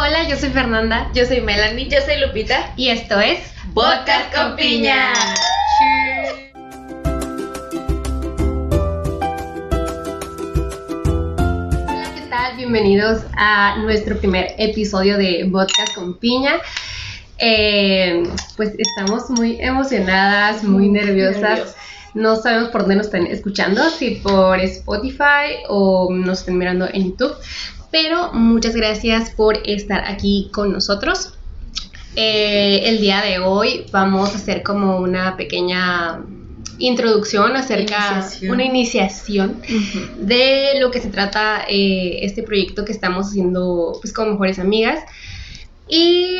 Hola, yo soy Fernanda. Yo soy Melanie. Yo soy Lupita. Y esto es Podcast con Piña. Hola, ¿qué tal? Bienvenidos a nuestro primer episodio de Podcast con Piña. Eh, pues estamos muy emocionadas, muy nerviosas. nerviosas. No sabemos por dónde nos están escuchando, si por Spotify o nos están mirando en YouTube. Pero muchas gracias por estar aquí con nosotros. Eh, el día de hoy vamos a hacer como una pequeña introducción acerca, Iniciación. una iniciación de lo que se trata eh, este proyecto que estamos haciendo pues con mejores amigas. Y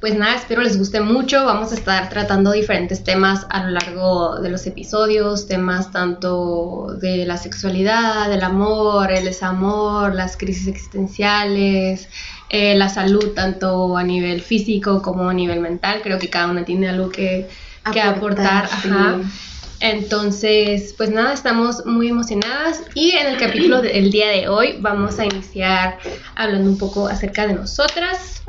pues nada, espero les guste mucho. Vamos a estar tratando diferentes temas a lo largo de los episodios, temas tanto de la sexualidad, del amor, el desamor, las crisis existenciales, eh, la salud tanto a nivel físico como a nivel mental. Creo que cada una tiene algo que, que aportar. Aportar, sí. ajá. Entonces, pues nada, estamos muy emocionadas y en el capítulo del día de hoy vamos a iniciar hablando un poco acerca de nosotras,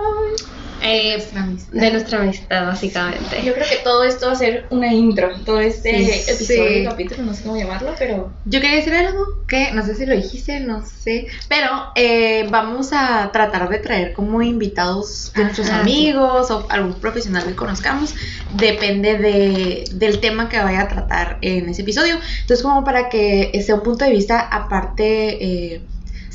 eh, de nuestra amistad básicamente. Yo creo que todo esto va a ser una intro. Todo este Sí, episodio, sí. capítulo, no sé cómo llamarlo, pero. Yo quería decir algo que no sé si lo dijiste, no sé, pero eh, vamos a tratar de traer como invitados de nuestros Ajá, amigos o algún profesional que conozcamos, depende de, del tema que vaya a tratar en ese episodio. Entonces como para que sea un punto de vista aparte eh,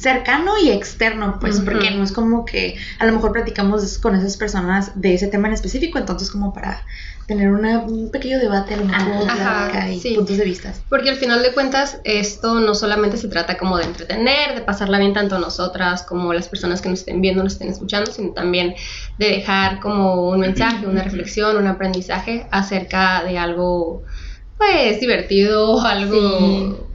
cercano y externo, pues porque no es como que a lo mejor platicamos con esas personas de ese tema en específico, entonces como para tener una- un pequeño debate a lo mejor Ajá, y sí. puntos de vista. Porque al final de cuentas esto no solamente se trata como de entretener, de pasarla bien tanto nosotras como las personas que nos estén viendo, nos estén escuchando, sino también de dejar como un mensaje, una reflexión, un aprendizaje acerca de algo pues divertido, algo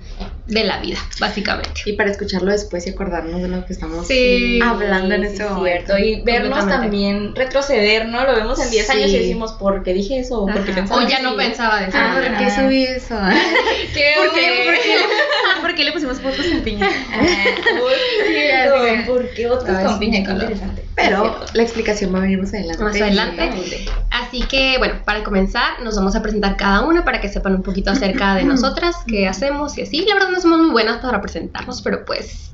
de la vida, básicamente. Y para escucharlo después y acordarnos de lo que estamos Sí. hablando en Sí, este momento. cierto. Y vernos también retroceder, ¿no? Lo vemos en 10 Sí. años y decimos, ¿por qué dije eso? ¿Por qué pensaba O ya así? no pensaba de esa Ah. ¿por qué subí eso? ¿Qué ¿Por qué, güey? por qué- por qué le pusimos fotos en piña? Uy, ¿Por qué otros Ay, con piña? Qué interesante. Pero la explicación va a venir más adelante. Más adelante. Así que, bueno, para comenzar, nos vamos a presentar cada una para que sepan un poquito acerca de nosotras, qué hacemos y así. La verdad no somos muy buenas para presentarnos, pero pues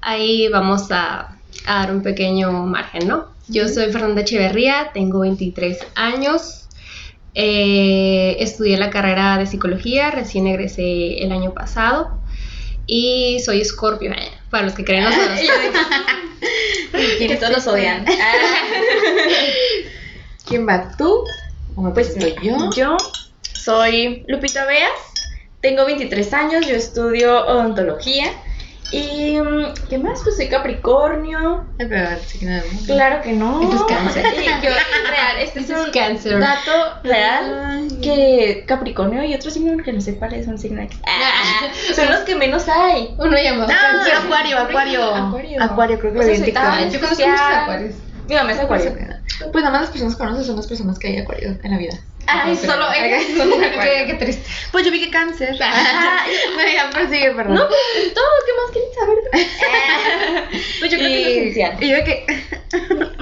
ahí vamos a, a dar un pequeño margen, ¿no? Yo soy Fernanda Echeverría, tengo 23 años, eh, estudié la carrera de psicología, recién egresé el año pasado y soy Scorpio, eh, para los que creen los horóscopos. Que todos los odian. ¿Quién va? ¿Tú? ¿O me Pues yo? Yo soy Lupita Beas, tengo 23 años, yo estudio odontología. Y, mm, ¿qué más? Pues soy Capricornio. Ay, pero sí que no. Claro que no. Eso es cáncer. Sí, yo, real, este es es un cáncer. dato real Ay. que Capricornio y otro signo que no sé cuál es un signo X. Ah, son los que menos hay. Uno llamado Ah, Cáncer. acuario, acuario. Acuario. Acuario, creo que O lo TikTok. Yo conozco muchos acuarios. Mi mamá es acuario. Pues nada más las personas que conoces son las personas que hay acuario en la vida. Ay, pero- solo ella es un Qué, qué triste. Pues yo vi que cáncer. Me ya persigue, perdón. No, pues todo, ¿qué más quieren saber? pues yo creo que es esencial. Y yo que.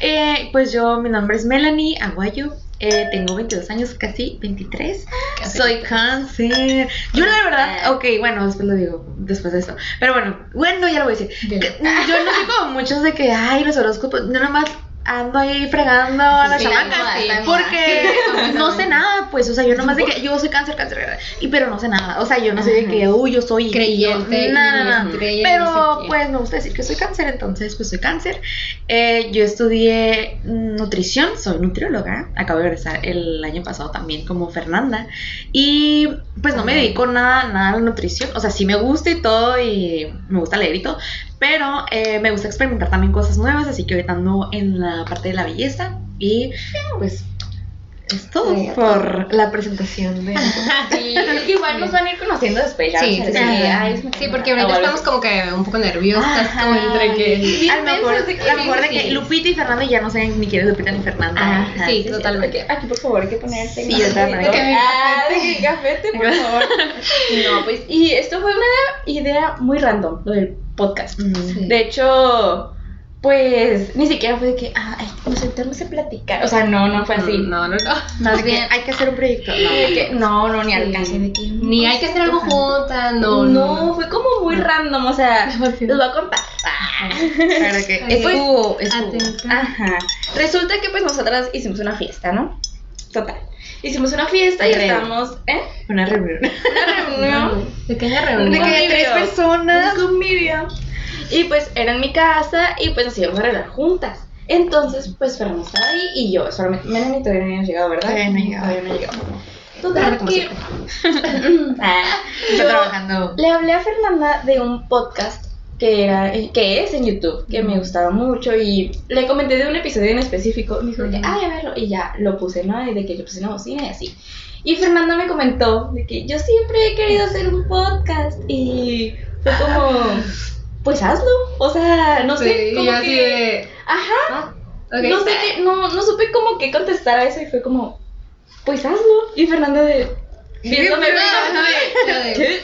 Eh, pues yo, mi nombre es Melanie Aguayo. Eh, tengo 22 años, casi 23. Casi. Soy cáncer. Yo, la verdad, ok, bueno, después lo digo, después de esto. Pero bueno, bueno, ya lo voy a decir. Que- Yo no soy como muchos de que, ay, los horóscopos. Yo nomás ando ahí fregando a las Sí, de moda. Porque Sí, no sé nada, pues, o sea, yo nomás de que yo soy cáncer, cáncer, y pero no sé nada, o sea, yo no sé de que, uy, yo soy Creyente yo- no, no, no. y estrella y pero no sé pues me gusta decir que soy cáncer, entonces pues soy cáncer. Eh, yo estudié nutrición, soy nutrióloga, acabo de regresar el año pasado también como Fernanda, y pues no me dedico nada, nada a la nutrición, o sea, sí me gusta y todo, y me gusta leer y todo, pero eh, me gusta experimentar también cosas nuevas, así que ahorita ando en la parte de la belleza y pues es todo Sí, por la presentación de... Sí, igual nos van a ir conociendo después. ya Sí, sí, sí. "Ay, Sí, porque ahorita algo estamos así". como que un poco nerviosas, como entre que... A lo mejor, pensas de que- a lo mejor de que sí. Lupita y Fernanda ya no saben ni quién es Lupita ni Fernanda. Ajá, sí, sí, totalmente. Aquí, aquí, por favor, hay que poner este Sí, yo también. Ah, gafete, por favor. No, pues, y esto fue una idea muy random, lo del podcast. Sí. De hecho, pues ni siquiera fue de que, ah, ay, nos sentamos a platicar. O sea, no, no fue así. No, no, no. Más bien, que hay que hacer un proyecto. De que, no, no, ni Sí. de que. Ni hay que hacer algo juntas, no. No, fue como muy random, o sea, les voy a contar. Para que Ay, pues, estuvo, estuvo. Atenta. Ajá. Resulta que pues nosotras hicimos una fiesta, ¿no? Total. Hicimos una fiesta y estábamos, ¿eh? Una reunión. Una reunión. Pequeña De reunión. que hay tres personas. Un convivio. Y pues era en mi casa y pues nos íbamos a arreglar juntas. Entonces, pues Fernanda estaba ahí y yo, solamente, Melanie todavía no había llegado, ¿verdad? Todavía no llegado. Todavía no llegado. Total que... Ah, yo trabajando. le hablé a Fernanda de un podcast que era que es en YouTube, que me gustaba mucho y le comenté de un episodio en específico. Me dijo que, ay, a verlo. Y ya lo puse, ¿no? Y de que le puse una bocina y así. Y Fernanda me comentó de que yo siempre he querido hacer un podcast y fue como, pues hazlo. O sea, no sé, como así que... de. Ajá. Ah. No sé qué, no, no supe como qué contestar a eso y fue como, pues hazlo. Y Fernanda de... Viéndome bien, ¿qué?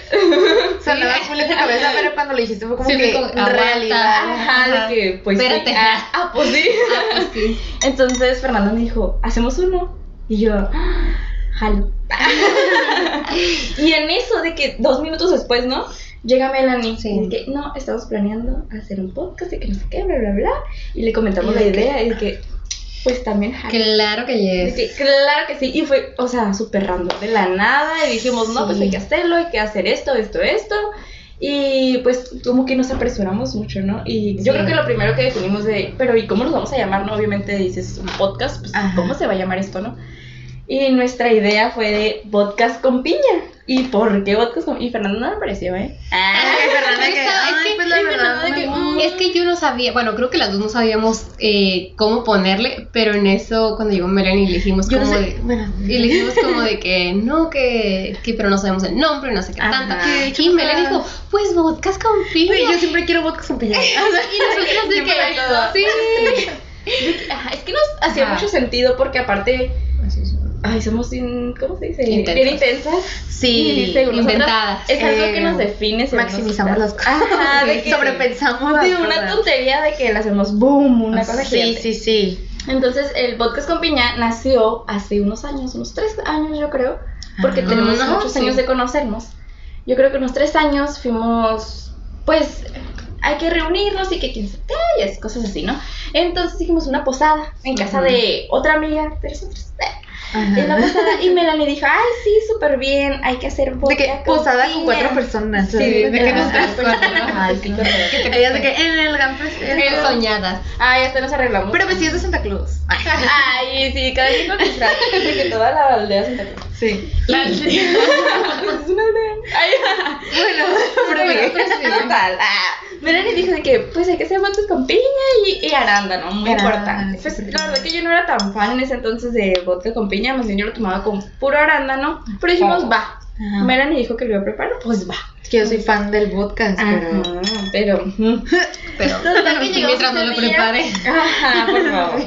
Sonaba full en tu cabeza, pero cuando lo dijiste fue como Sí, que como, realidad. Ajá, Ajá. de que, pues Espérate. sí. Ah, ah, pues sí. Ah, pues sí. Entonces Fernanda me dijo, ¿hacemos uno? Y yo, "Ah, jalo. y en eso de que dos minutos después, ¿no? Llega Melanie Sí. y que, no, estamos planeando hacer un podcast y que no sé qué, bla, bla, bla. Y le comentamos Y la de que- idea y de que, pues también jalo. Claro que yes. que, claro que sí, y fue, o sea, súper random, de la nada, y dijimos, no, pues Sí. hay que hacerlo, hay que hacer esto, esto, esto, y pues como que nos apresuramos mucho, ¿no? Y yo Sí. creo que lo primero que definimos de, pero ¿y cómo nos vamos a llamar, no? Obviamente dices un podcast, pues Ajá. ¿cómo se va a llamar esto, no? Y nuestra idea fue de podcast con piña. ¿Y por qué podcast con Y Fernando no me pareció, ¿eh? Es que- no yo no sabía, bueno, creo que las dos no sabíamos eh, cómo ponerle, pero en eso cuando llegó Melanie le dijimos Yo no como sé, de, bueno. y le dijimos como de que no, que, que pero no sabemos el nombre, no sé qué tanta. Y. Melanie dijo, pues vodkas con piña. Yo siempre quiero vodka con piña. y nosotros de que, sí. Ajá, es que nos hacía mucho sentido porque aparte, ay, somos, in- ¿cómo se dice? Intensas. Bien intensas. Sí, Y nosotras, inventadas. Es algo Eh, que nos define. según Maximizamos las nosotras. cosas. Ajá, de que sobrepensamos las de una cosas. tontería de que le hacemos boom, una cosa Sí, gigante. sí, sí. Entonces, el podcast con piña nació hace unos años, unos tres años yo creo, porque Ajá. tenemos Ajá, muchos sí. años de conocernos. Yo creo que unos tres años fuimos, pues, hay que reunirnos y que y es- cosas así, ¿no? Entonces hicimos una posada en casa Ujú. de otra amiga de nosotros. Ajá. En la posada, y Melanie dijo, ay, sí, súper bien, hay que hacer De que con posada con piña". cuatro personas. Sí, de que cuatro. Ay, sí, correcto. Ellas de que en el gran festejo. soñadas. Ay, hasta nos arreglamos. Pero vestidos de Santa Claus. Ay, Ay, sí, cada quien con disfraz, porque toda la aldea Santa Cruz. Sí. es una aldea. Ay, Bueno, pero bueno, total. Ah, Melanie dijo de que pues hay que hacer botes con piña y, y arándano, muy Arándano, importante. Pues la verdad que yo no era tan fan en ese entonces de vodka con piña, más bien yo lo tomaba con puro arándano, pero dijimos va. Ajá. Melanie dijo que lo iba a preparar, pues va. Es que yo soy fan del vodka, pero. Ajá, pero. Pero mientras no lo día. prepare. Ajá, por favor.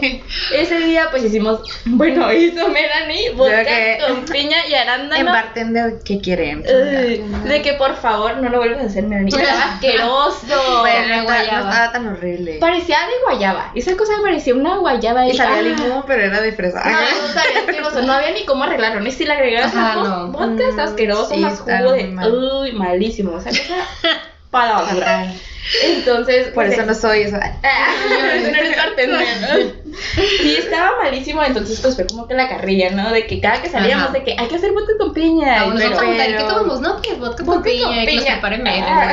Ese día pues hicimos, bueno, hizo Melanie vodka que- con piña y arándano. En bartender, ¿qué quieren? Uy, de que por favor no lo vuelvas a hacer, Melanie. Estaba asqueroso. Bueno, no, guayaba. no estaba tan horrible. Parecía de guayaba. Esa cosa parecía una guayaba. Y sabía ah, limón, pero era de fresa. No, no sabía asqueroso. No había ni cómo arreglarlo. Ni si le Ajá, más no. vodka, está asqueroso, sí, más jugo de. muy mal. Uy, malísimo. Esa cosa para la basura. Entonces. Por pues, eso no soy eso. No eres bartender. Sí, estaba malísimo, entonces pues fue como que la carrilla, ¿no? De que cada que salíamos, Ajá. de que hay que hacer vodka con piña. Vamos pero- a preguntar, ¿qué pero- tomamos? No, pues vodka con Vodka con piña que los. Ah.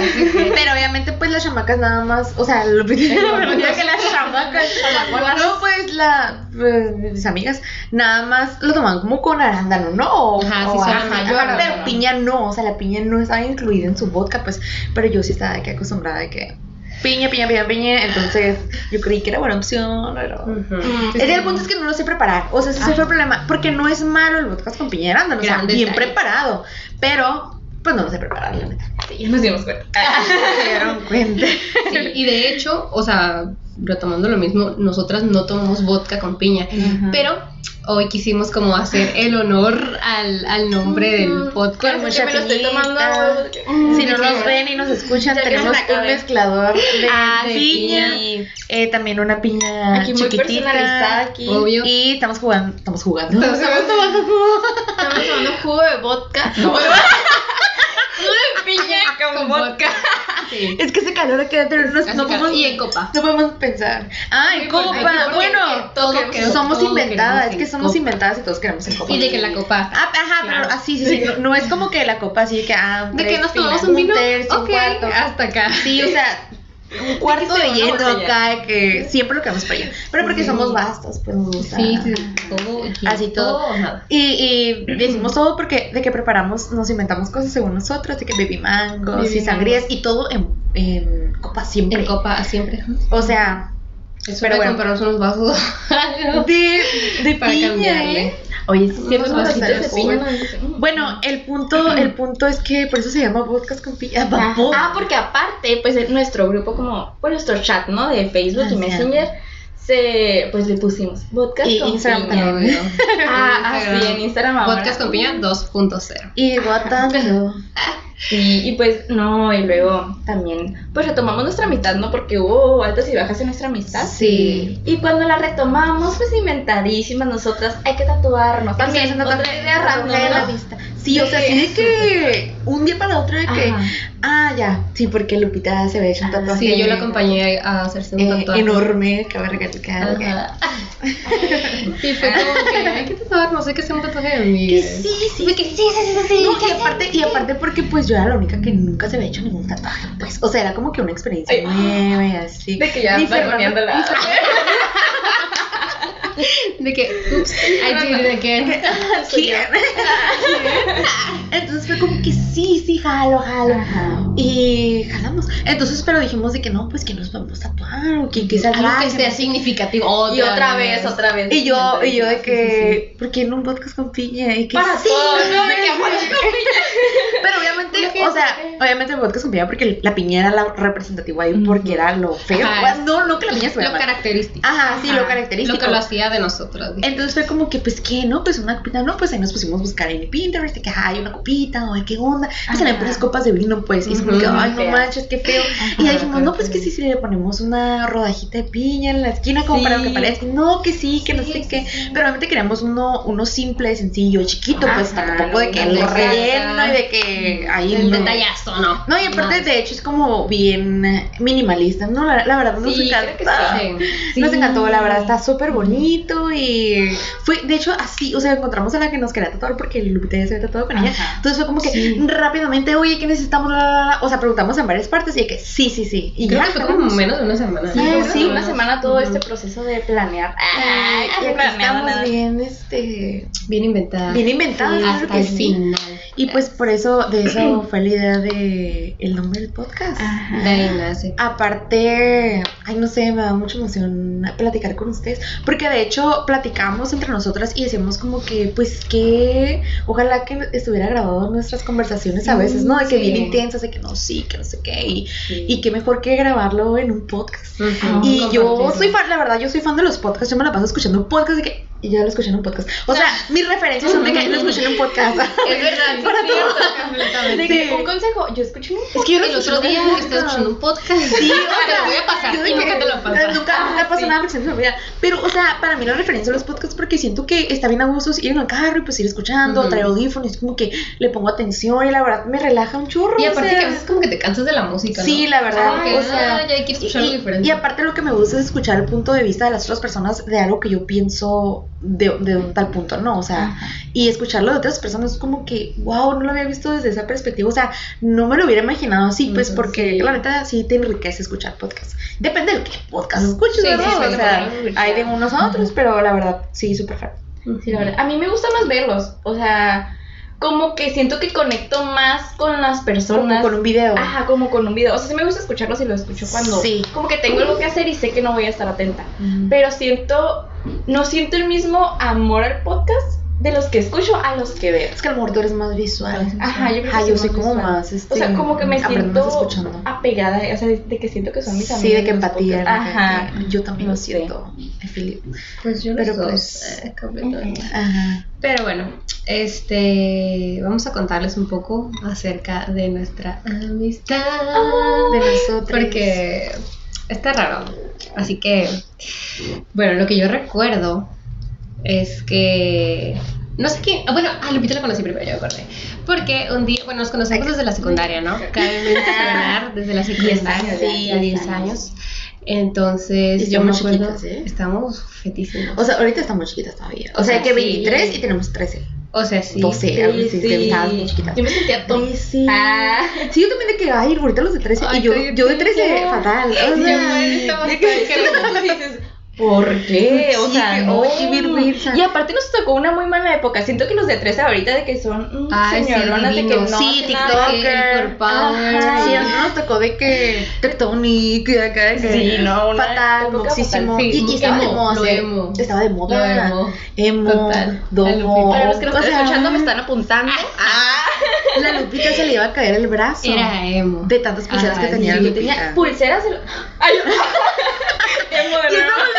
Pero obviamente, pues las chamacas nada más. O sea, lo primero que las chamacas. No, pues la, pues, mis amigas nada más lo toman como con arándano, ¿no? O- Ajá, sí, o sí, así, ajá, pero piña no, o sea, la piña no estaba incluida en su vodka, pues. Pero yo sí estaba de que acostumbrada de que piña, piña, piña, piña. Entonces yo creí que era buena opción, pero. Es el punto es que no lo sé preparar. O sea, ese Ajá. fue el problema. Porque no es malo el vodka con piña arándano, O sea, bien preparado. Pero, pues no lo sé preparar, la neta. Sí, ya nos dimos cuenta. Se dieron cuenta. Sí, y de hecho, o sea, retomando lo mismo, nosotras no tomamos vodka con piña, pero, hoy quisimos como hacer el honor al, al nombre del podcast. Con mucha me lo estoy tomando. Si no nos ven y nos escuchan, Ya tenemos un mezclador de, Ah, de piña, piña. eh, también una piña Aquí muy chiquitita. personalizada aquí. Obvio. Y estamos jugando, estamos jugando. Estamos tomando jugo. Estamos tomando jugo de vodka. No, jugo de piña con vodka. Es que ese calor adentro no, Hace no podemos, Y en copa. no podemos pensar. Ah, en Sí, copa. bueno, todo somos todo inventadas. Es que somos copa. inventadas y todos queremos en copa. Y de que la copa. Ah, ajá, Claro. pero así, sí, sí. No, no es como que la copa así de que, ah, De que nos tomamos un vino. tercio, un cuarto. hasta acá. Sí, o sea, un cuarto de botella. acá, que siempre lo queremos para allá. Pero porque Sí. somos vastos, pues nos gusta. Sí, sí, todo. Así todo. nada. Y, y decimos todo porque de que preparamos, nos inventamos cosas según nosotros, de que baby mangos Baby y sangrías y todo en, en copa siempre. En copa siempre. O sea, Es Pero bueno. unos vasos. de, de Para piña, cambiarle. ¿eh? Oye, sí, a vasitos hacer de piña. Bueno, el punto, el punto es que por eso se llama podcast con piña. Ah, ah, porque aparte, pues en nuestro grupo, como, por nuestro chat, ¿no? De Facebook Ah, y sí. Messenger, se, pues le pusimos podcast Y con Instagram piña. también. Ah, ah, sí, en Instagram ahora. Podcast con piña 2.0. Y votando. Sí, y pues, no, y luego también, pues retomamos nuestra amistad, ¿no? Porque hubo altas y bajas en nuestra amistad. Sí. Y cuando la retomamos, pues inventadísimas nosotras, hay que tatuarnos. También, También otra idea random, la ¿no? vista. Sí, o sea, sí de que un día para otro de que, Ajá. ah, ya, sí, porque Lupita se había hecho un Ah, tatuaje. Sí, yo la acompañé a hacerse un eh, tatuaje. enorme, que- Ajá. Sí, fue como que hay que tatuarnos, hay que hacer un tatuaje de mí. Que sí, sí. que sí, sí, sí, sí. No, y aparte, y aparte porque pues yo era la única que nunca se había hecho ningún tatuaje, pues, o sea, era como que una experiencia Ay. nueva y así. De que ya Ni De que, oops, I did it again. ¿Quién? Entonces fue como que sí, sí, jalo, jalo. Ajá. Y jalamos. Entonces, pero dijimos de que no, pues que nos vamos a tatuar o que, que sea Algo que sea no significativo. Y otra vez, otra vez. Y yo, y yo de Sí, que, ¿por qué en un podcast con piña? Y que Para sí, ¿no? De que sí, sí. Pero obviamente, o sea, obviamente el podcast con piña porque la piña era la representativa ahí porque era lo feo. Ajá. No, no que la piña estuviera Lo mal. característico. Ajá, sí, lo característico. Lo que lo hacía de nosotros. Entonces fue como que, pues, ¿qué? ¿No? Pues una copita, ¿no? Pues ahí nos pusimos a buscar en Pinterest, de que "Ay, hay una copita, o ay, qué onda. Pues Ajá. puras copas de vino, pues, y es como que, ay, no manches, qué feo. y ya dijimos, no, pues que sí, sí, le ponemos una rodajita de piña en la esquina, como Sí. para que parezca, no, que sí, que no sé sí, qué. sí. Pero obviamente queríamos uno, uno simple, sencillo, chiquito, pues, tampoco de que lo relleno y de que ahí El no. detallazo, ¿no? No, y aparte, No. de hecho, es como bien minimalista, ¿no? La, la verdad, nos Sí, creo encanta. que Sí. Sí. Nos encantó, la verdad, está súper bonito y fue, de hecho, así, o sea, encontramos a la que nos quería tatuar porque Lupita ya se había tatuado con ella. Entonces fue como que Sí. rápidamente, oye, ¿qué necesitamos? La, la, la. O sea, preguntamos en varias partes y que sí, sí, sí. Y Creo ya, que fue como menos de una semana. Sí, sí. una semana todo este proceso de planear. Ay, y aquí planeado estamos nada. bien, este, Bien inventada. bien inventadas, claro Hasta que el sí. final. Y pues por eso, de eso fue la idea de el nombre del podcast. Ajá. De nace. Aparte, ay no sé, me da mucha emoción platicar con ustedes, porque de hecho platicamos entre nosotras y decíamos como que, pues que, ojalá que estuviera grabado nuestras conversaciones a veces, ¿no? De que Sí. bien intensas, de que no, sí, que no sé qué, y, Sí. y qué mejor que grabarlo en un podcast. Y yo soy fan, la verdad, yo soy fan de los podcasts, yo me la paso escuchando un podcast de que, y yo lo escuché en un podcast. O sea, mis referencias son de que lo escuché en un podcast. Es verdad, sí, Para todo. De que, un consejo, yo escuché un Es que yo lo El otro día estaba podcast. escuchando un podcast. Sí, o te sea, lo voy a pasar. yo que- nunca te lo. Nunca, nunca pasa sí. nada porque se me olvida. Pero, o sea, para mí la referencia a los podcasts porque siento que está bien a gusto ir en el carro y pues ir escuchando, Ujú. traer audífonos, es como que le pongo atención y la verdad me relaja un churro. Y o aparte sea, que a veces como que te cansas de la música, ¿no? Sí, la verdad, o sea, ah, ya hay que escuchar y, algo diferente. y aparte lo que me gusta es escuchar el punto de vista de las otras personas de algo que yo pienso de, de un tal punto, ¿no? O sea, Ajá. y escucharlo de otras personas es como que, wow, no lo había visto desde esa perspectiva, o sea, no me lo hubiera imaginado así, pues porque sí. la neta sí te enriquece escuchar podcast. Depende del qué podcast escuches, Sí, o sea, hay de unos a otros, pero la verdad, sí, súper fan. Sí, la verdad. A mí me gusta más verlos. O sea, como que siento que conecto más con las Como personas. con un video. Ajá, como con un video. O sea, sí me gusta escucharlos y lo escucho cuando. Sí. Como que tengo algo que hacer y sé que no voy a estar atenta. Pero siento. No siento el mismo amor al podcast de los que escucho a los que veo. Es que a lo mejor tú eres más visual. Ajá, yo creo que Ajá, yo soy soy como visual. más, este, O sea, como que me siento escuchando. apegada, o sea, de, de que siento que son mis amigos. Sí, de que empatía. Ajá. Que Yo también No lo siento. You. Pues yo Pero los dos, pues- eh, completamente. Ajá. Pero bueno, este, vamos a contarles un poco acerca de nuestra amistad. De nosotros. Porque está raro. Así que, bueno, lo que yo recuerdo es que. No sé quién. ah, Bueno, a Lupita la conocí primero, yo acordé. Porque un día, bueno, nos conocemos desde la secundaria, ¿no? Cabe mencionar, desde la secundaria, sí, ya, 10 diez años. Entonces, yo me acuerdo. chiquitas, ¿eh? Estamos fetísimos. O sea, ahorita estamos chiquitas todavía. O O sea, sea, que sí. 23 y tenemos 13. O sea, sí. 12, a veces, Sí, estábamos muy chiquitas. Yo me sentía tonta. Sí, sí. Ah. Sí, yo también de que, ay, ahorita los de 13. Ay, y yo, yo de 13, no. fatal. O sea, que- tan Tú dices, ¿Por qué? O Sí, sea, no. Y aparte nos tocó una muy mala época. Siento que los de 13 ahorita de que son mm, Ay, sí, señoronas de que no Sí. TikToker. Power. Sí, a nosotros nos tocó de que Tectonic, de acá, de que Sí, no, una fatal, fatal. Sí, y, y estaba de emo, sí, emo. estaba de moda. Lo emo. Emo, Total. domo. Para los que nos están escuchando me están apuntando. Ah, La Lupita se le iba a caer el brazo. Era emo. de tantas pulseras Ah, que tenía sí, la yo Lupita. tenía pulseras. Ay, Emo de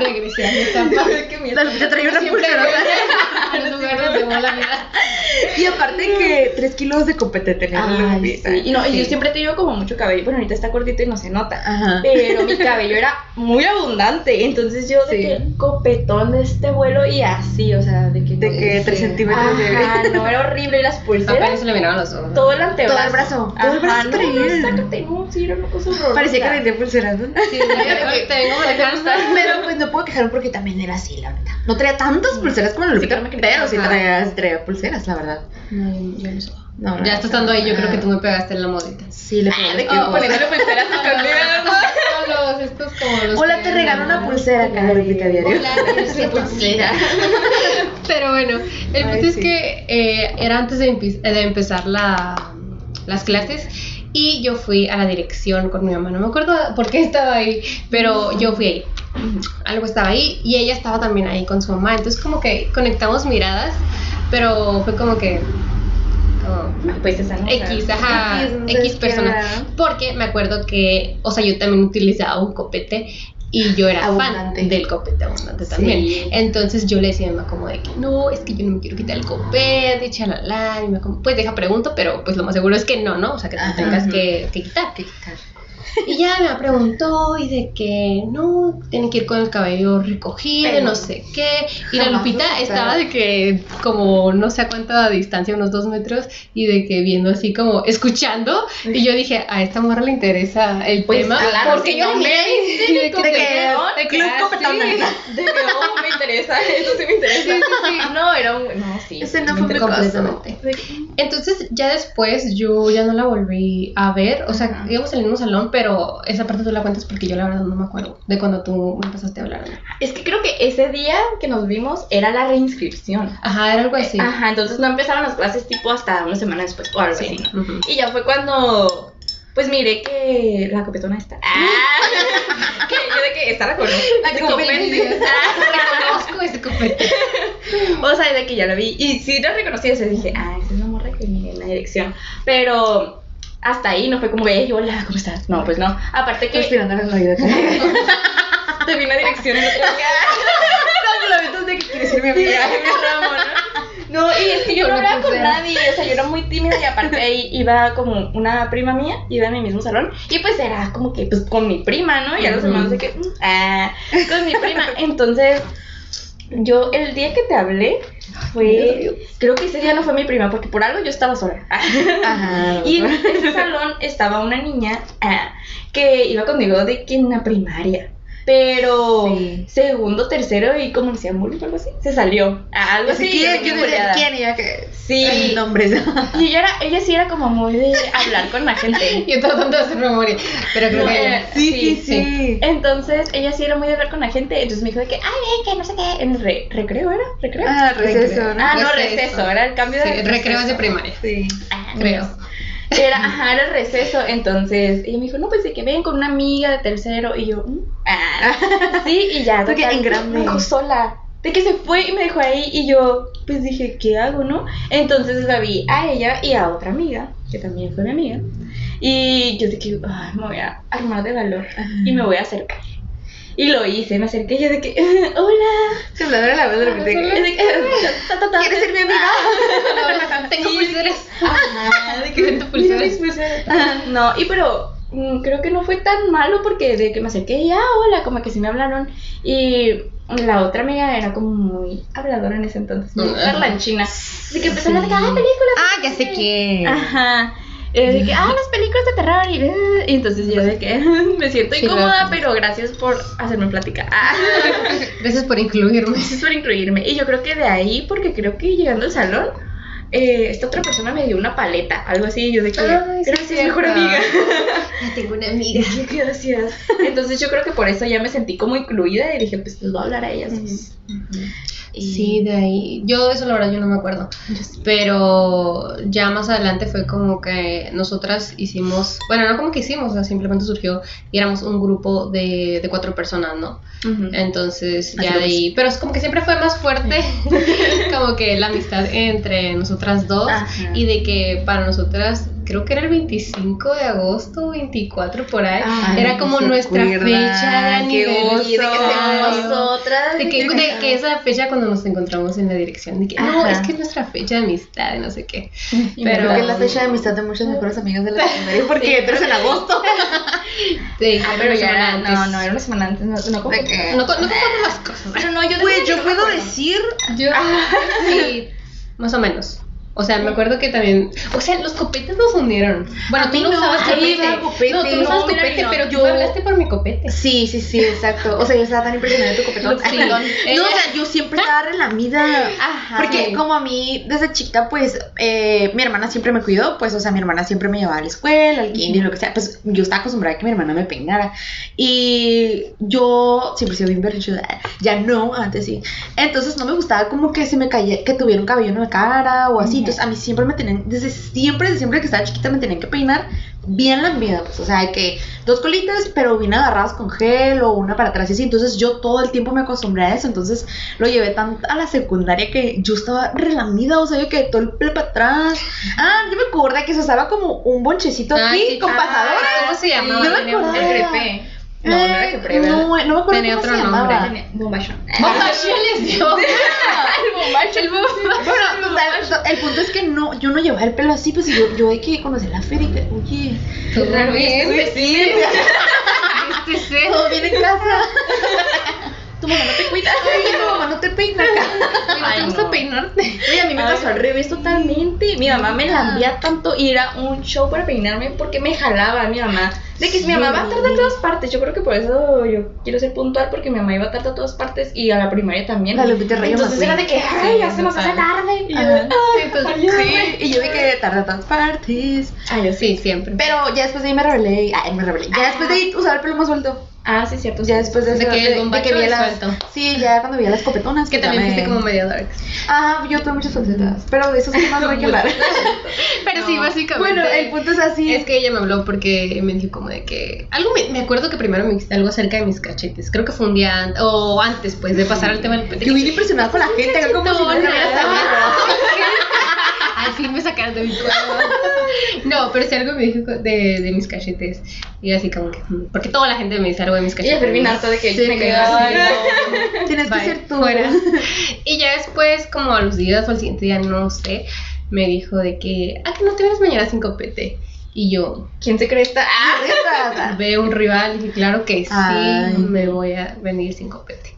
Regresé a mi etapa. Qué miedo. La Lupita traía una pulsera. En lugar de emo la vida. Y aparte que 3 kilos de copete tenía la sí. Y no, y Sí. yo siempre te digo como mucho cabello, pero ahorita está cortito y no se nota. Ajá. Pero mi cabello era muy abundante, entonces yo de Sí. que copetón de este vuelo y así, o sea, de que De que 3 centímetros de. Ajá, no, era horrible y las Apenas pulseras, se le miraban los ojos. todo el antebrazo. Todo el brazo, todo el Ajá, brazo no, no, sácate, no, sí, era una cosa horrorosa. Parecía que vendía pulseras, ¿no? Sí, te manejando. Pero pues no puedo quejar porque también era así, la verdad. No traía tantas pulseras como la Lupita, Sí, pero sí traía, sí traía pulseras, la verdad. No, yo no sé. No, no, Ya está estando ahí, yo creo que ah, tú me pegaste en la modita. Sí, le Ah, pegué poniéndole pulseras escondidas, ¿no? No, estos como los. Hola, te regalo una pulsera acá, la Lupita diario. Hola, pulsera. Pero bueno, el punto es que eh, era antes de, empe- de empezar la, las clases y yo fui a la dirección con mi mamá. No me acuerdo por qué estaba ahí, pero yo fui ahí. Algo estaba ahí y ella estaba también ahí con su mamá. Entonces, como que conectamos miradas, pero fue como que. como, Pues esa no. X, ajá, X, persona. Porque me acuerdo que, o sea, yo también utilizaba un copete y yo era Abundante. fan del copete abundante Sí. también. Entonces yo le decía a mi mamá como de que no, es que yo no me quiero quitar el copete, chalala. Y me como, pues deja pregunto, pero pues lo más seguro es que no, ¿no? O sea, que te Ajá. tengas que, que quitar. ¿Qué quitar? Y ya me preguntó y de que no, tiene que ir con el cabello recogido, Pero no sé qué. Y la Lupita estaba de que como no sé a cuánta distancia, unos dos metros, y de que viendo así como escuchando. Y yo dije, a esta morra le interesa el Pues, tema. claro, porque si yo no me de que, de que- club ah, sí. De que, oh, me interesa, eso sí me interesa. Sí, sí, sí. No, era un. No, sí. Ese no fue completamente. Entonces ya después yo ya no la volví a ver, o sea, íbamos el mismo salón, pero esa parte tú la cuentas porque yo la verdad no me acuerdo de cuando tú me empezaste a hablar. Es que creo que ese día que nos vimos era la reinscripción. Ajá, era algo así. Ajá, entonces no empezaron las clases tipo hasta una semana después o algo Sí. así. Y ya fue cuando, pues miré que la copetona está. Ah, que yo de que esta la conozco. La De copete. Ah, Reconozco ese copete. o sea, de que ya la vi. Y sí la reconocí, o sea, dije, ah, esa es una morra que miré en la dirección. Pero hasta ahí no fue como, hey, hola, ¿cómo estás? No, pues no. Aparte que Respirando el oído. te vi una dirección en otro. No, de que quieres ser mi amiga. ¿no? No, y es que yo Con no la hablaba con nadie, o sea, yo era muy tímida y aparte ahí iba como una prima mía, iba en mi mismo salón y pues era como que pues con mi prima, ¿no? Y a los demás de que, mm, ah, con mi prima. Entonces, yo el día que te hablé fue, creo que ese día no fue mi prima porque por algo yo estaba sola. Ajá. Y en ese salón estaba una niña ah, que iba conmigo de que en la primaria. Pero Sí. segundo, tercero y como decía bullying o algo así, se salió. Algo así. ¿Quién, yo quién, decía- ya que. Sí. Nombres. Y ella, era, ella sí era como muy de hablar con la gente. Yo tratando de hacer memoria, pero creo No, que eh, Sí, sí, sí, sí. Entonces ella sí era muy de hablar con la gente. Entonces me dijo de que, ay, que no sé qué. En re- recreo era, recreo. Ah, receso. Ah, no, receso. era el cambio sí, de recreo es de primaria, Sí. Ah, creo. no. Era, ajá, era el receso. Entonces ella me dijo, no, pues de que ven con una amiga de tercero. Y yo, "Mm, ah, sí, y ya. Tú que total, en grande. Me dejó sola. De que se fue y me dejó ahí. Y yo, pues dije, ¿qué hago, no? Entonces la vi a ella y a otra amiga, que también fue mi amiga. Y yo dije, ay, me voy a armar de valor y me voy a acercar. Y lo hice, me acerqué y yo de que, hola. Tembladora la voz de repente. Ta, ta. ¿Quieres ser mi amiga? Tengo pulseras. Ajá, de que Vendo pulseras. Ajá, No, y pero mm, creo que no fue tan malo porque de que me acerqué y ah, hola, como que sí me hablaron. Y la otra amiga era como muy habladora en ese entonces, muy parlanchina. De que empezó a hablar de que, ah, películas. Ah, ya sé quién. Ajá. Eh, de que, ah, las películas de terror. Y, eh, y entonces yo de que me siento incómoda, pero gracias por hacerme platicar. Ah, Gracias por incluirme. gracias por incluirme. Y yo creo que de ahí, porque creo que llegando al salón, eh, esta otra persona me dio una paleta, algo así. Y yo de que, Ay, gracias, mejor amiga. Ya tengo una amiga. Qué gracias. Entonces yo creo que por eso ya me sentí como incluida y dije, pues les voy a hablar a ellas. pues. Y- Sí, de ahí. Yo eso la verdad yo no me acuerdo. Pero ya más adelante fue como que nosotras hicimos, bueno, no como que hicimos, o sea, simplemente surgió y éramos un grupo de, de cuatro personas, ¿no? Entonces ya de ahí, pero es como que siempre fue más fuerte como que la amistad entre nosotras dos Ajá. y de que para nosotras creo que era el 25 de agosto, 24 por ahí, Ay, era como nuestra acuerda, fecha de aniversario. De que nosotras. De que, de que esa fecha cuando nos encontramos en la dirección, de que no, es que es nuestra fecha de amistad, y no sé qué. Y Pero- Creo que es la fecha de amistad de muchas mejores amigas de la secundaria porque eres en agosto. Sí, Ah, pero ya era, antes. no, no, era una semana antes, no, no como ¿De qué? No, no confundamos las cosas. Pero no, yo Pues yo puedo decir. Yo sí, más o menos. O sea, me acuerdo que también. O sea, los copetes nos unieron. Bueno, A tú no no, usabas me copete. copete. No, tú no No, usabas copete, no, pero tú yo- me hablaste por mi copete. Sí, sí, sí, exacto. O sea, yo estaba tan impresionada de tu copetón. Ay, perdón. No, o sea, yo siempre estaba relamida. Ajá. Porque Sí. como a mí, desde chiquita, pues, eh, mi hermana siempre me cuidó, pues, o sea, mi hermana siempre me llevaba a la escuela, al kinder, lo que sea, pues, yo estaba acostumbrada a que mi hermana me peinara, y yo siempre he sido bien berrinchuda, ya no, antes sí, entonces no me gustaba como que se me caía, que tuviera un cabello en la cara, o así. Entonces a mí siempre me tenían, desde siempre, desde siempre que estaba chiquita me tenían que peinar bien la vida, pues, o sea, que dos colitas, pero bien agarradas con gel o una para atrás y así. Entonces yo todo el tiempo me acostumbré a eso. Entonces lo llevé tan a la secundaria que yo estaba relamida, o sea, yo que todo el pelo para atrás. Ah, yo me acuerdo que se usaba como un bonchecito aquí Ay, sí, con ah, pasadora. ¿Cómo se llamaba? No me acordaba. El. No, no era ¿verdad? No, no me acuerdo Tenía cómo otro se nombre. llamaba. Tenía-. Bombacho les dio. El bombacho. El bombacho. Bueno, el punto es que no, yo no llevaba el pelo así, pues y yo, yo de que conocí la feria y que, oye, Tú raro, bien. pues, sí, Este ser. todo bien en casa. Tu mamá no te cuida. Tu mamá no te peina acá. Ay, Ay, ¿Te gusta no. peinarte? Oye, a mí me Ay. pasó al revés totalmente. Mi mamá me lambía tanto y era un show para peinarme porque me jalaba mi mamá. De que mi mamá va tarde a todas partes. Yo creo que por eso yo quiero ser puntual porque mi mamá iba tarde a todas partes y a la primaria también. La Lupita Reyes Entonces era de que, ay, ya se nos hace tarde. Y yo, ay, Entonces. Sí, y yo de que tarde a todas partes. Ay, yo sí. Sí, siempre. Pero ya después de ahí me rebelé. y- Ay, me rebelé. Ya después de ahí usaba el pelo más suelto. Ah, sí, cierto. Ya después de, De eso, que el de, de que vi las. suelto. Sí, ya cuando vi a las copetonas. Que también fuiste me- como medio dark. Ah, yo tuve muchas facetas. Pero de temas no hay que hablar. Pero sí, básicamente. bueno, el punto es así. Es que ella me habló porque me dijo como de que... Algo me, me acuerdo que primero me dijiste algo acerca de mis cachetes. Creo que fue un día antes, o antes pues de pasar al tema del pete. Yo vine impresionada con la gente, acá como si no. Al fin me sacaron de mi cuerpo. No, pero si algo me dijo de, de mis cachetes. Y así como que... Porque toda la gente me dice algo de mis Y cachetes. bien harto de que Sí, me ay, Tienes que ser tú. fuera. Y ya después, como a los días o al siguiente día, no sé, me dijo de que, ah, que no te vienes mañana sin copete. Y yo ¿Quién se cree esta? Ah, veo un rival y dije, claro que sí, Ay. me voy a venir sin copete.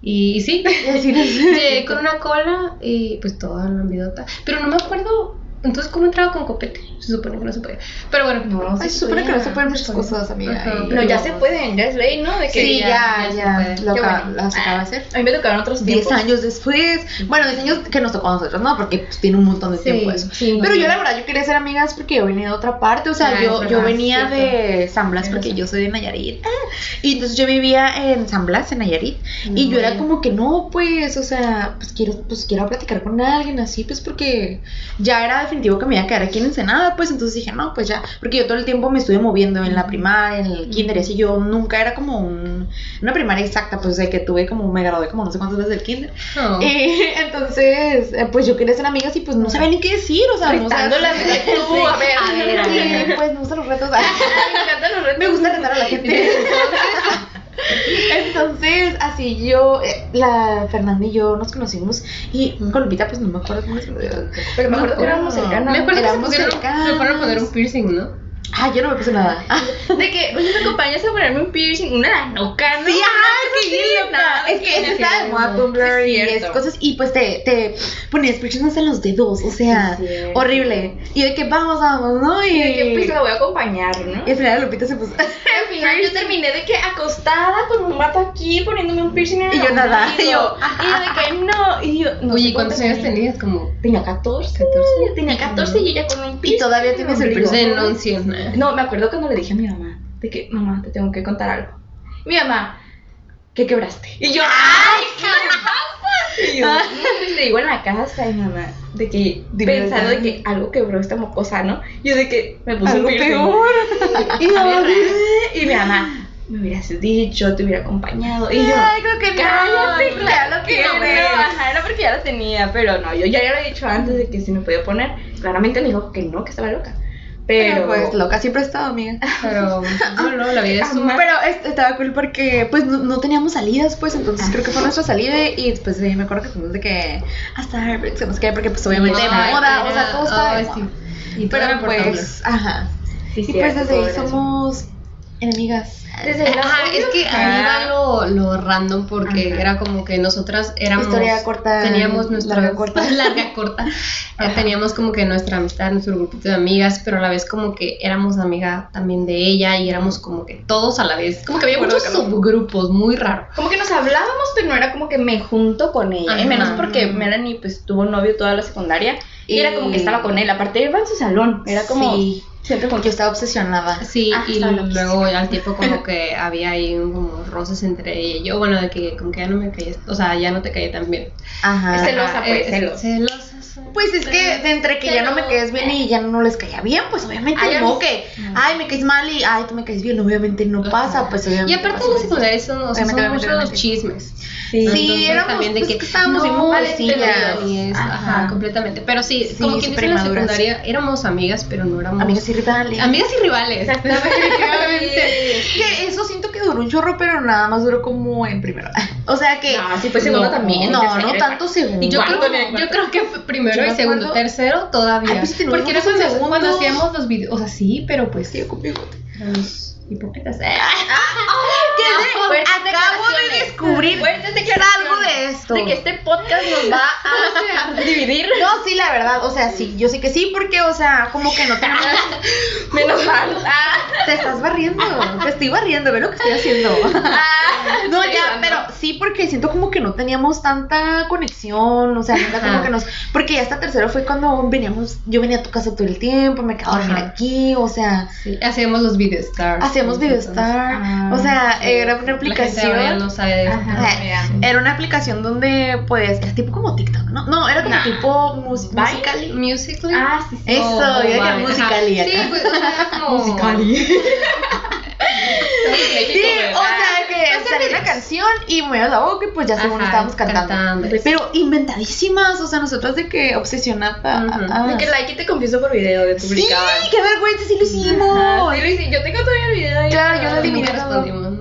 Y sí, llegué con una cola y pues toda la ambidota. Pero no me acuerdo, entonces, ¿cómo entraba con copete? Se supone que no se podía. Pero bueno, No, se supone que no se pueden muchas cosas, amiga. Ajá, y- No, ya se pueden, ya es ley, ¿no? De que Sí, ya, ya puede. Lo bueno. acaba de hacer. A mí me tocaron otros 10 tiempos. años después. Bueno, 10 años que nos tocó a nosotros, ¿no? Porque pues, tiene un montón de Sí, tiempo eso. sí, Pero yo la verdad, yo quería ser amigas porque yo venía de otra parte. O sea, Ah, yo, yo venía cierto. de San Blas porque yo soy de Nayarit. Ah, Y entonces yo vivía en San Blas, en Nayarit. Y yo era como que no, pues, o sea, pues quiero, pues quiero platicar con alguien así, pues porque ya era definitivo que me iba a quedar aquí en Ensenada, pues entonces dije, no, pues ya, porque yo todo el tiempo me estuve moviendo en la primaria, en el kinder, y así yo nunca era como un, una primaria exacta, pues de que tuve como, me gradué como no sé cuántas veces del kinder. Y entonces, eh, pues yo quería ser amigas y pues no sabía ni qué decir, o sea, no sabía- Retándolas de que tú, a ver, a ver, a Sí, ver. pues me gustan los retos. Me encantan los retos. Me gusta retar a la gente. Entonces, así yo, eh, la Fernanda y yo nos conocimos y con Lupita pues no me acuerdo cómo se Pero me acuerdo que éramos cercanas. Me acuerdo que se pusieron, poner un piercing, ¿no? Ah, yo no me puse nada. De que, oye, ¿me acompañas a ponerme un piercing? Una nuca, ¿no? Sí, ah, Una sí, cosa así, loca. nada, Es que eso está de moda Tumblr es y esas cosas. Y pues te, te ponías piercings en los dedos, o sea, es horrible. Y de que vamos, vamos, ¿no? Y, Y de que pues la voy a acompañar, ¿no? y al final Lupita se puso. Al final yo terminé de que acostada con un vato aquí poniéndome un piercing en el Y yo nada, ombligo. y yo, Y yo de que no. Y yo, no Oye, ¿cuántos años tenías? Como Tenía 14. 14. Tenía 14 y ella con un piercing. Y todavía en tienes el piercing. No, me acuerdo cuando le dije a mi mamá, de que, mamá, te tengo que contar algo. Mi mamá, ¿qué quebraste? Y yo, ¡ay, qué! Y yo, "No, pues, le digo en la casa, y mamá, de que, pensando de que algo quebró esta mocosa, ¿no? Yo de que me puse Algo un peor. Y, yo, y mi mamá, me hubieras dicho, te hubiera acompañado. Y yo, Ay, creo que no. cállate, claro lo que no, ajá, era porque ya lo tenía, pero no, yo ya le había dicho antes de que si me podía poner, claramente me dijo que no, que estaba loca. Pero, Pero pues loca siempre he estado, amiga. Pero no, no, la vida es un... Jamás. Pero es- estaba cool porque pues no, no teníamos salidas, pues entonces creo que fue nuestra salida y después de ahí me acuerdo que fuimos de que a Starbucks, no sé qué, porque pues obviamente de moda, o sea, todo sí. Y era Pero pues, ajá. Sí, Y cierto, pues desde ahí somos enemigas. Desde Ajá, es que ahí va lo, lo random porque Ajá. era como que nosotras éramos Historia corta, teníamos nuestra larga corta. larga corta Eh, teníamos como que nuestra amistad nuestro grupito de amigas pero a la vez como que éramos amiga también de ella y éramos como que todos a la vez como que había muchos que no. subgrupos muy raro Como que nos hablábamos, pero no era como que me junto con ella. Ajá. Y menos porque Melanie pues tuvo novio toda la secundaria. Y, Y- era como que estaba con él. Aparte iba en su salón. Era como Sí. Siempre con Yo estaba obsesionada. sí Ah, y luego al tiempo como que había ahí como roces entre ella y yo bueno de que como que ya no me caía o sea ya no te caía tan bien Ajá. Celosa, pues, Eh, celos. celosa sí. Pues es que de entre que ya no me caes bien y ya no les caía bien, pues obviamente Ay, no que, ay, me caes mal y ay, tú me caes bien, obviamente no pasa, pues obviamente. y aparte en la eso. secundaria son, o sea, son muchos chismes Sí. Sí, Entonces, éramos, también de pues, que que estábamos no, es- ajá. Ajá. completamente. Pero sí, Sí, como quien dice en la secundaria éramos amigas, pero no éramos Amigas y rivales. amigas y rivales. Definitivamente. que eso siento que duró un chorro, pero nada más duró como en primero. O sea que. No, sí fue segundo No, también. no, no tanto segundo. Y yo creo, yo creo que fue primero Yo y segundo, tercero todavía. Ay, pues si Porque era cuando, segundos. cuando hacíamos los videos, o sea, sí, pero pues Sí, con bigote. hipócritas. Fuertes Acabo de descubrir algo de esto. De que este podcast nos va a dividir. No, sí, la verdad, o sea, sí, yo sé que sí, porque, o sea, como que no te Menos mal. Ah, Te estás barriendo, te estoy barriendo, ve lo que estoy haciendo. ah, No, estoy ya, pero sí, porque siento como que no teníamos tanta conexión, o sea, como que nos, porque ya hasta tercero fue cuando veníamos, yo venía a tu casa todo el tiempo, me quedaba aquí, o sea, Sí, hacíamos los video stars. hacíamos Videostar, Ah, o sea, sí. era una La gente aplicación, no sabe de eso. Ajá. Ajá. era una aplicación donde, pues, era tipo como TikTok, ¿no? No, era como Nah. tipo mus Vine. musical. Musically. Ah, sí, sí. Eso, Oh, yo vale. Musical.ly acá. Sí, pues, o sea. Sí, o sea, que salía una canción y me la boca y pues ya según Ajá, estábamos cantando. cantando. Pero inventadísimas, o sea, nosotras de que obsesionada. Ah. De que like y te confieso por video de Sí, publicaban. qué vergüenza, sí lo hicimos. Ajá, sí lo hice. Yo tengo todavía el video ahí. Claro, yo lo eliminé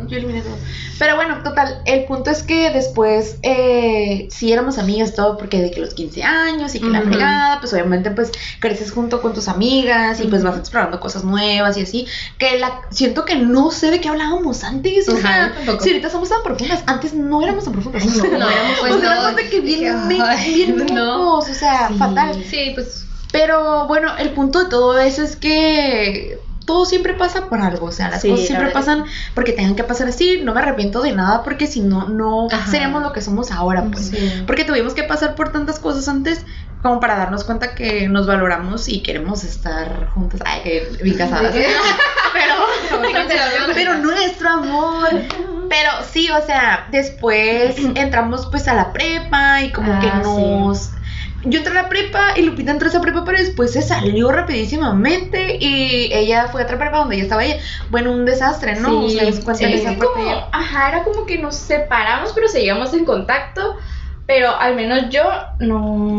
¿no? Yo eliminé todo. Pero bueno, total, el punto es que después eh, sí éramos amigas todo porque de que los 15 años y que la fregada, pues obviamente pues creces junto con tus amigas y pues vas explorando cosas nuevas y así, que la siento que no sé de qué hablábamos antes, o sea, si ahorita somos tan profundas, antes no éramos tan profundas. No, éramos, pues, o sea, no. de que bien, bien, no. o sea, Sí. fatal. Sí, pues Pero bueno, el punto de todo eso es que todo siempre pasa por algo, o sea, las Sí, cosas siempre pasan porque tengan que pasar así, no me arrepiento de nada porque si no, no Ajá. seríamos lo que somos ahora, pues. Sí. Porque tuvimos que pasar por tantas cosas antes como para darnos cuenta que nos valoramos y queremos estar juntas, ay, que bien casadas. pero, pero nuestro amor. Pero sí, o sea, después entramos pues a la prepa y como Ah, que sí. Yo entré a la prepa y Lupita entró a esa prepa, pero después se salió rapidísimamente y ella fue a otra prepa donde ella estaba ella. Bueno, un desastre, ¿no? Sí, Ustedes cuentan es esa como, ajá, era como que nos separamos, pero seguíamos en contacto. Pero al menos yo no,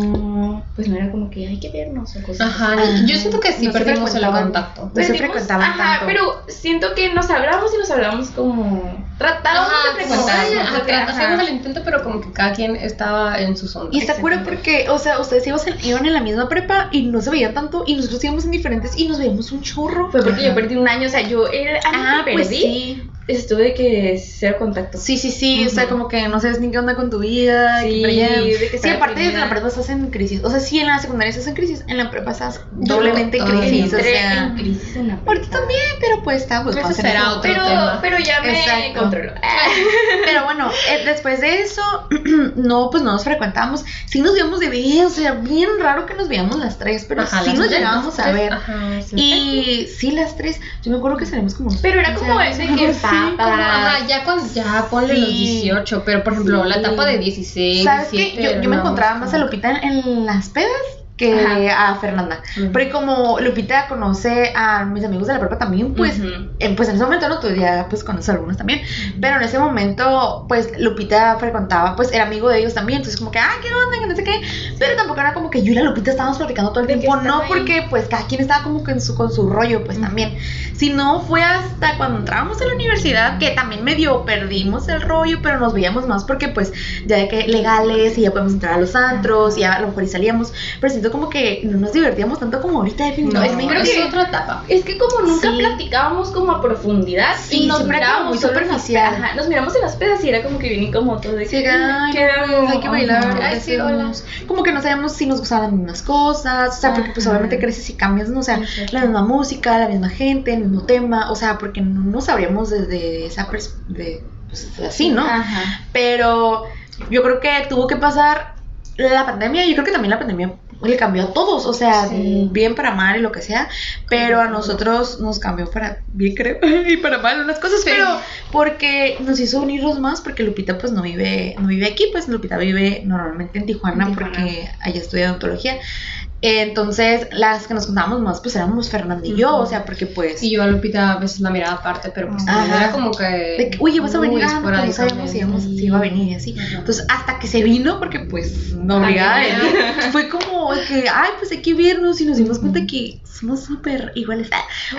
pues no era como que hay que vernos o cosas. Ajá, yo siento que sí no perdimos el contacto. No se frecuentaban ajá, tanto. pero siento que nos hablamos y nos hablamos como tratábamos Ajá, de frecuentar. sí, ¿no? ajá, Porque, tra- ajá. hacíamos el intento, pero como que cada quien estaba en su zona. Y está cura porque, o sea, ustedes iban en, iban en la misma prepa y no se veían tanto y nosotros íbamos en diferentes y nos veíamos un chorro. Fue porque Ajá. yo perdí un año, o sea, yo el año Ah, que pues perdí, sí. Estuve de que cero contacto. Sí, sí, sí, o sea, como que no sabes ni qué onda con tu vida. Sí, de que sí aparte de la prepa estás en crisis. O sea, sí, en la secundaria estás en crisis, en la prepa estás doblemente en crisis. O sea, en crisis en la prepa. también, pero pues está, pues a será otro Pero, tema. pero ya me Exacto. controlo. Pero bueno, eh, después de eso, no, pues no nos frecuentábamos. Sí nos veíamos de ver, o sea, bien raro que nos veíamos las tres, pero Ajá, sí nos llegábamos a ver. Ajá, sí. Y sí, las tres, yo me acuerdo que salimos como... Pero era como ese que Como- Ajá, ya, ya ponle los Sí. 18, pero por ejemplo, la Sí. etapa de 16, ¿Sabes qué? 17, Yo, yo me no, encontraba no. más a Lupita en, en las pedas que a Fernanda. Ujú. Porque como Lupita conoce a mis amigos de la prepa también, pues, en, pues en ese momento no, tú ya pues conoces a algunos también. Pero en ese momento, pues Lupita frecuentaba, pues era amigo de ellos también. Entonces como que, ah, ¿qué onda? Que no sé qué. Pero tampoco era como que yo y la Lupita estábamos platicando todo el tiempo. No, ahí. porque pues cada quien estaba como que en su, con su rollo, pues Ujú. también. Si no fue hasta cuando entrábamos a la universidad que también medio perdimos el rollo, pero nos veíamos más porque pues ya de que legales y ya podemos entrar a los antros y ya a lo mejor y salíamos. Pero siento como que no nos divertíamos tanto como ahorita No, definitivamente. creo es que- otra etapa. Es que como nunca Sí. platicábamos como a profundidad Sí, y nos mirábamos muy superficial. pe- ajá, nos miramos en las pedas y era como que bien incómodo todo de Sí, que ay, ¿qué hago? hay que bailar, Ajá. ¿qué Ay, sí, hola. Como que no sabíamos si nos gustaban las mismas cosas, o sea, porque pues obviamente creces y cambias, ¿no? O sea, Exacto. la misma música, la misma gente, el mismo tema, o sea, porque no nos sabríamos desde esa perspectiva, pues así, ¿no? Ajá. Pero yo creo que tuvo que pasar la pandemia, yo creo que también la pandemia le cambió a todos, o sea, Sí. bien para mal y lo que sea, pero a nosotros nos cambió para bien, creo, y para mal unas cosas, Sí. pero porque nos hizo unirnos más, porque Lupita pues no vive, no vive aquí, pues Lupita vive normalmente en Tijuana, En Tijuana. porque allá estudia odontología. Entonces, las que nos contábamos más, pues éramos Fernanda y yo, o sea, porque pues. Y yo a Lupita a veces la miraba aparte, pero pues Ajá. era como que. de que, Oye, vas a venir, ah, no, sabíamos si, íbamos- si iba a venir y así. Entonces, hasta que se vino, porque pues no obligaba fue como que, ay, pues hay que vernos y nos dimos cuenta que somos súper iguales.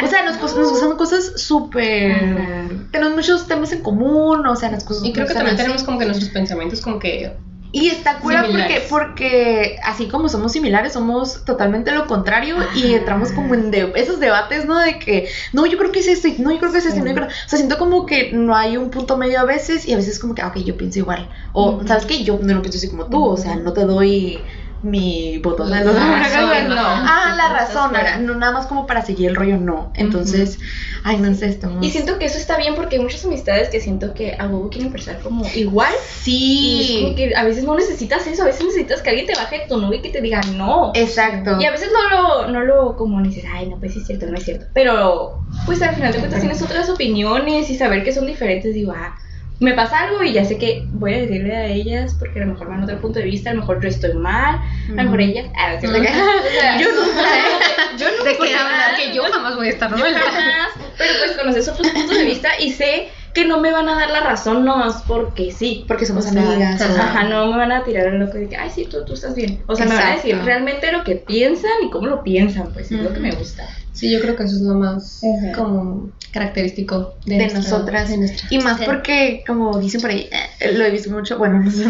O sea, nos, cos- nos gustan cosas súper. Tenemos muchos temas en común, o sea, las cosas Y creo que también tenemos como que nuestros pensamientos como que Y está cura porque, porque así como somos similares, somos totalmente lo contrario y entramos como en de- esos debates, ¿no? De que, no, yo creo que es esto, y no, yo creo que es esto, y no, yo creo... O sea, siento como que no hay un punto medio a veces y a veces como que, ah, ok, yo pienso igual. O. ¿sabes qué? Yo no lo pienso así como tú, o sea, no te doy mi botón de La razón, no. no. Ah, la Entonces, razón, no nada más como para seguir el rollo, no. Entonces, ay, no sé, estamos... Y siento que eso está bien porque hay muchas amistades que siento que a huevo quieren pensar como igual. Y Sí, como que a veces no necesitas eso, a veces necesitas que alguien te baje de tu nube y que te diga no. exacto. Y a veces no lo, no lo como dices, ay, no, pues sí es cierto, no es cierto. Pero, pues al final de cuentas tienes otras opiniones y saber que son diferentes, digo, ah, me pasa algo y ya sé que voy a decirle a ellas porque a lo mejor van a otro punto de vista, a lo mejor yo estoy mal, a lo mejor ellas, ah. O sea, Yo no. yo no, ¿De qué hablar? Que yo jamás voy a estar mal. jamás, pero pues conoces otros puntos de vista y sé que no me van a dar la razón no es porque sí. Porque somos O sea, amigas. Ajá, no me van a tirar al loco de que, ay, sí, tú, tú estás bien. O sea, me van a decir realmente lo que piensan y cómo lo piensan, pues es lo que me gusta. Sí, yo creo que eso es lo más como característico de, de nuestra- nosotras. de nuestra y más porque como dicen por ahí eh, lo he visto mucho bueno no sé,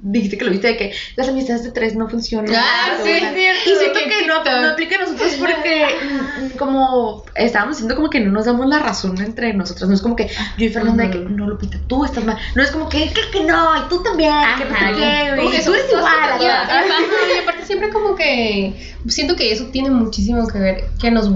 dijiste que lo viste de que las amistades de tres no funcionan. Ah, sí, es cierto, y siento que que no, no aplica a nosotros porque mm, como estábamos diciendo como que no nos damos la razón entre nosotras. No es como que yo y Fernanda de que no Lupita tú estás mal no es como que que, que no y tú también que no Ajá, qué como y que tú eres igual Y, ajá, aparte siempre como que siento que eso tiene muchísimo que ver que nos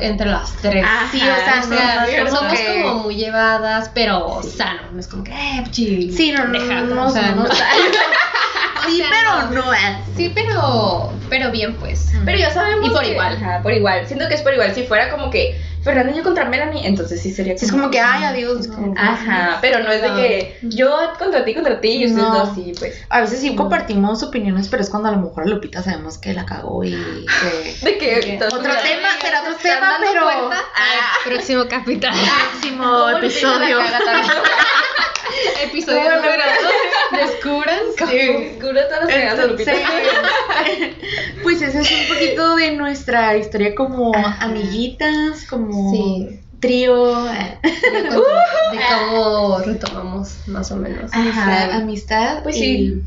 entre las tres. Ah, sí o sea, O sea, somos que- como muy llevadas, pero sano. No es como que, eh, chi, sí no no no, no, o sea, no, no- sí sea, pero no. no. Sí, pero, pero bien, pues. Pero ya sabemos Y por que- igual. Ajá, por igual. Siento que es por igual. Si fuera como que Yo contra Melanie, entonces sí sería Sí, es como que, ay, adiós. como- Ajá, pero no es de que yo contra ti, contra ti, y ustedes No. dos, sí, pues. A veces sí compartimos opiniones, pero es cuando a lo mejor a Lupita sabemos que la cagó y que... De que. Otro tema, será otro ¿Se están tema, dando pero... cuenta? Ah, Próximo capítulo. próximo ¿Cómo Lupita episodio. Episodio número dos. Descubran Descubre todas las pues ese es un poquito de nuestra historia como Ajá. amiguitas, como Sí. trío, de cómo, de cómo retomamos más o menos. ajá, amistad. Pues sí.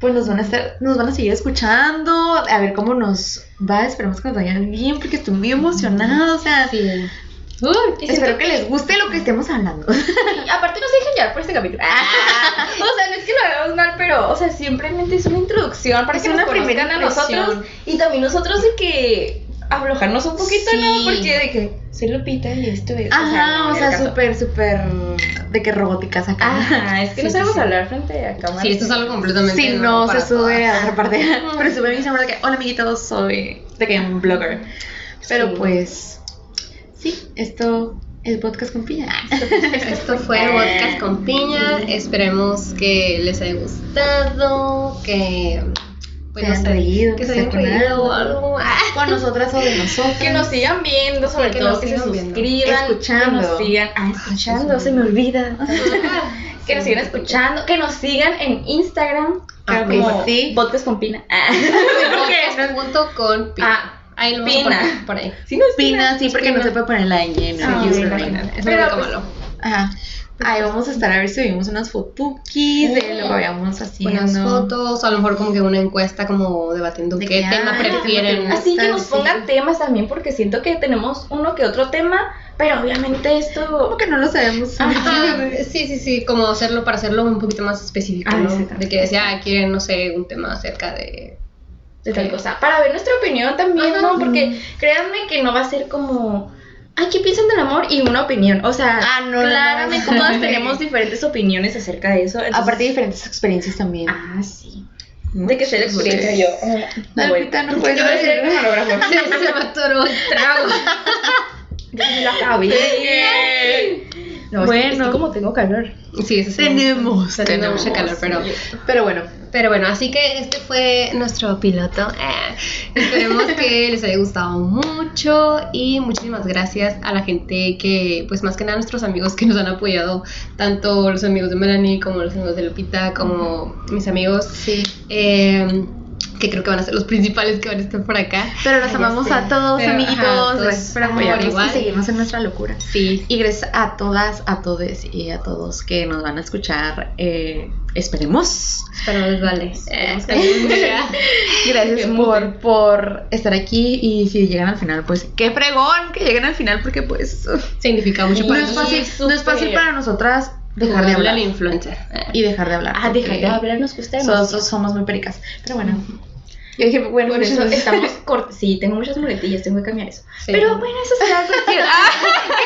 Pues nos van a estar, nos van a seguir escuchando, a ver cómo nos va, esperemos que nos vaya bien, porque estoy muy emocionada, o sea, Sí. Uy, espero siento que les guste lo que estemos hablando. Y aparte no se dejen llevar por este capítulo. o sea, no es que lo hagamos mal, pero, o sea, simplemente es una introducción para Es que nos una primera conozcan a nosotros. Y también nosotros de que aflojarnos un poquito, ¿no? Sí. Porque de que soy Lupita y esto es. Ajá, o sea, súper, súper de que robóticas acá. Ajá, es que Sí, no sí, sabemos sí. hablar frente a cámara. Sí, esto es algo completamente Si nuevo no, para se sube todas. a otra parte. Pero sube mi cámara de que, hola amiguitos, soy de que un blogger. Pero Sí. pues, sí, esto es podcast con piña. Esto fue podcast con piña. Esperemos que les haya gustado, que pues no hayan sé, reído, que se hayan reído o algo. Ah, Con nosotras o de nosotros. Que nos sigan viendo, sobre Que todo que se sigan viendo. suscriban, Escuchando. que nos sigan, ah, escuchando, se me olvida. que nos sigan escuchando, que nos sigan en Instagram, Ah, como pues sí. podcast con pina. Ah. Podcast junto con Pina. Ah, ahí lo vamos Pina. a poner por ahí. Sí, no es Pina, sí, porque no se puede poner la ñ en el Ah, username. Es lo pues, malo. Ajá. Ahí vamos a estar a ver si subimos unas fotukis de lo que vayamos haciendo. Buenas fotos, a lo mejor como que una encuesta como debatiendo De qué que, tema ah, ¿qué tema prefieren. Así que nos Sí. pongan temas también, porque siento que tenemos uno que otro tema, pero obviamente esto. Como que no lo sabemos. Ajá, sí, sí, sí, como hacerlo para hacerlo un poquito más específico, Ah, ¿no? De que decía, ah, quieren, no sé, un tema acerca de... de tal cosa. Para ver nuestra opinión también, Ajá. ¿no? Porque créanme que no va a ser como. Ay, ¿qué piensan del amor? Y una opinión. O sea, Ah, no, no, claramente no. todas tenemos diferentes opiniones acerca de eso. entonces- Aparte de diferentes experiencias también. Ah, sí. De que sea la experiencia yo. No, No, voy. ahorita no puedes Yo voy a ser. Se, se me atoró el trago. Ya me lo acabé. No, bueno. Es que, como tengo calor. Sí, eso. Tenemos, tenemos. mucha calor, pero... Pero bueno, Pero bueno, así que este fue nuestro piloto. Eh, esperemos que les haya gustado mucho y muchísimas gracias a la gente que, pues más que nada nuestros amigos que nos han apoyado, tanto los amigos de Melanie como los amigos de Lupita, como mis amigos, sí. eh, que creo que van a ser los principales que van a estar por acá. Pero los Ay, amamos a todos, Pero, amiguitos. ajá, todos por igual. y seguirnos en nuestra locura. Sí. Y gracias a todas, a todos y a todos que nos van a escuchar. eh, esperemos. Espero les vale. Eh, Esperemos. Gracias Esperemos por, por estar aquí. Y si llegan al final, pues qué fregón que lleguen al final, porque pues Significa mucho no para es fácil, no es fácil para nosotras dejar de hablar. la influencer. Y dejar de hablar. Ah, dejar de hablar nos gusta so- somos muy pericas. Pero bueno. Yo dije, bueno, Por eso muchas- estamos cortos. Sí, tengo muchas muletillas, tengo que cambiar eso. Sí. Pero bueno, eso será cuestión.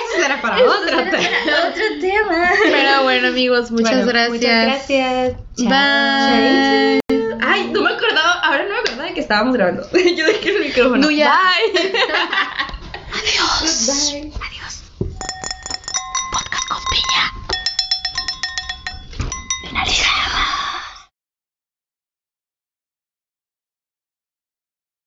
Eso será para Eso otro será tema. para otro tema. Pero bueno, amigos, muchas Bueno, gracias. Muchas gracias. Bye. Ay, no me acordaba, ahora no me acordaba de que estábamos grabando. Yo dejé el micrófono. No, ya. Bye. Adiós. Bye. Adiós. Podcast con piña. Finalizado.